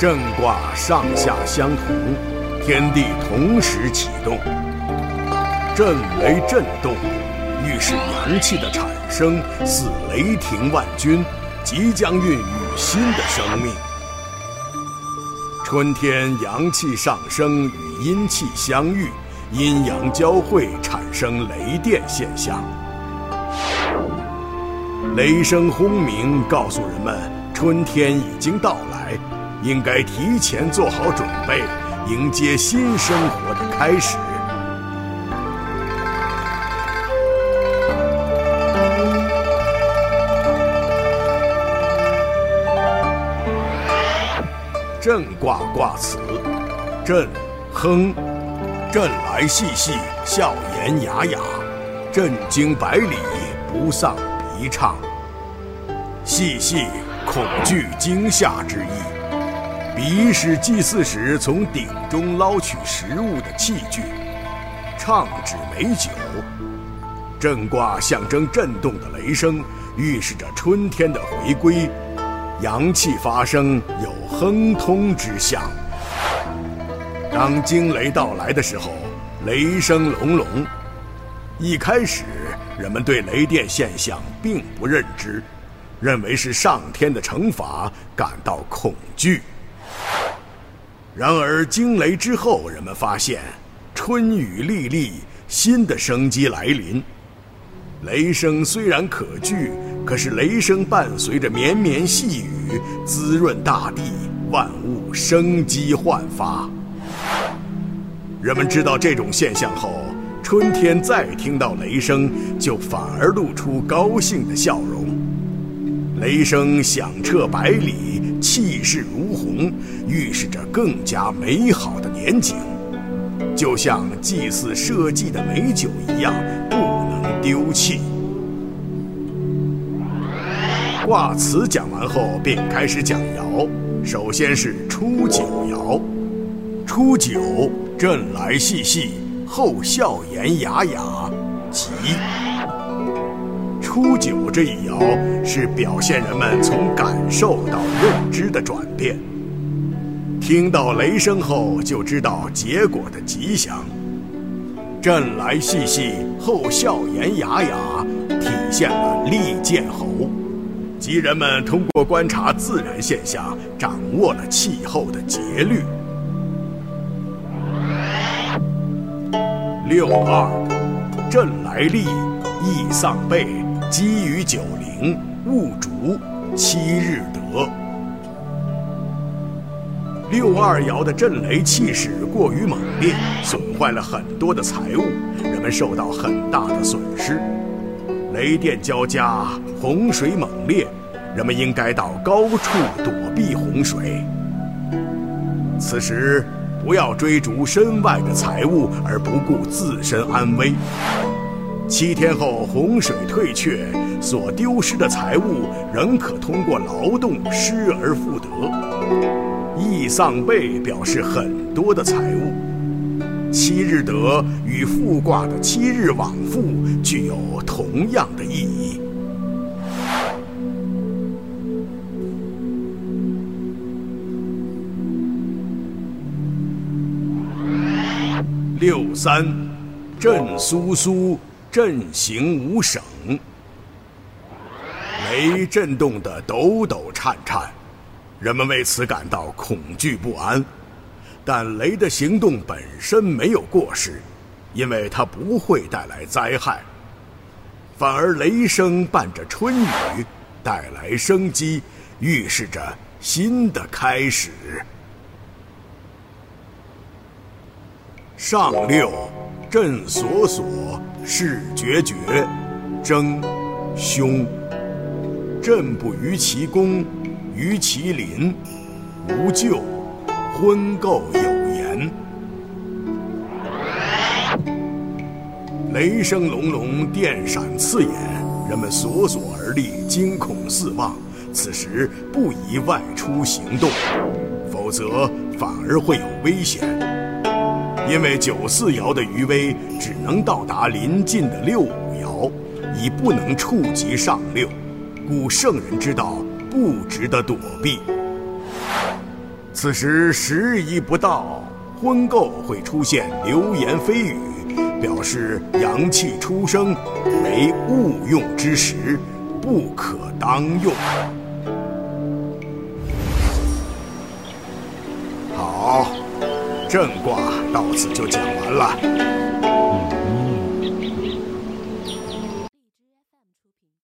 震卦上下相同，天地同时启动。震雷震动，预示阳气的产生，似雷霆万钧，即将孕育新的生命。春天阳气上升与阴气相遇，阴阳交汇，产生雷电现象。雷声轰鸣，告诉人们春天已经到来，应该提前做好准备，迎接新生活的开始。震卦卦辞：震，亨，震来细细，笑颜雅雅，震惊百里，不丧鼻畅。细细，恐惧惊吓之意。鼻是祭祀时从鼎中捞取食物的器具。唱指美酒。震卦象征震动的雷声，预示着春天的回归。阳气发生，有亨通之象。当惊雷到来的时候，雷声隆隆。一开始，人们对雷电现象并不认知，认为是上天的惩罚，感到恐惧。然而惊雷之后，人们发现春雨沥沥，新的生机来临。雷声虽然可惧，可是雷声伴随着绵绵细雨，滋润大地，万物生机焕发。人们知道这种现象后，春天再听到雷声，就反而露出高兴的笑容。雷声响彻百里，气势如虹，预示着更加美好的年景，就像祭祀社稷的美酒一样。不能丢弃。卦辞讲完后，便开始讲爻。首先是初九爻，初九，震来细细，后笑颜雅雅，吉。初九这一爻是表现人们从感受到认知的转变。听到雷声后，就知道结果的吉祥。震来细细，后笑颜雅雅，体现了利剑侯。即人们通过观察自然现象，掌握了气候的节律。六二，震来利，易丧备，积于九陵，戊竹，七日得。六二爻的震雷气势过于猛烈，损坏了很多的财物，人们受到很大的损失。雷电交加，洪水猛烈，人们应该到高处躲避洪水。此时不要追逐身外的财物而不顾自身安危。七天后洪水退却，所丢失的财物仍可通过劳动失而复得。易丧备表示很多的财物，七日得与复卦的七日往复具有同样的意义。六三，震苏苏，震形无省，雷震动的抖抖颤颤。人们为此感到恐惧不安，但雷的行动本身没有过失，因为它不会带来灾害，反而雷声伴着春雨，带来生机，预示着新的开始。上六，震索索，势决绝，争，凶，震不于其功。于其邻，无咎，婚媾有言。雷声隆隆，电闪刺眼，人们索索而立，惊恐四望。此时不宜外出行动，否则反而会有危险。因为九四爻的余威只能到达临近的六五爻，已不能触及上六，故圣人之道。不值得躲避。此时时宜不到，婚媾会出现流言蜚语，表示阳气初生，为勿用之时，不可当用。好，正卦到此就讲完了。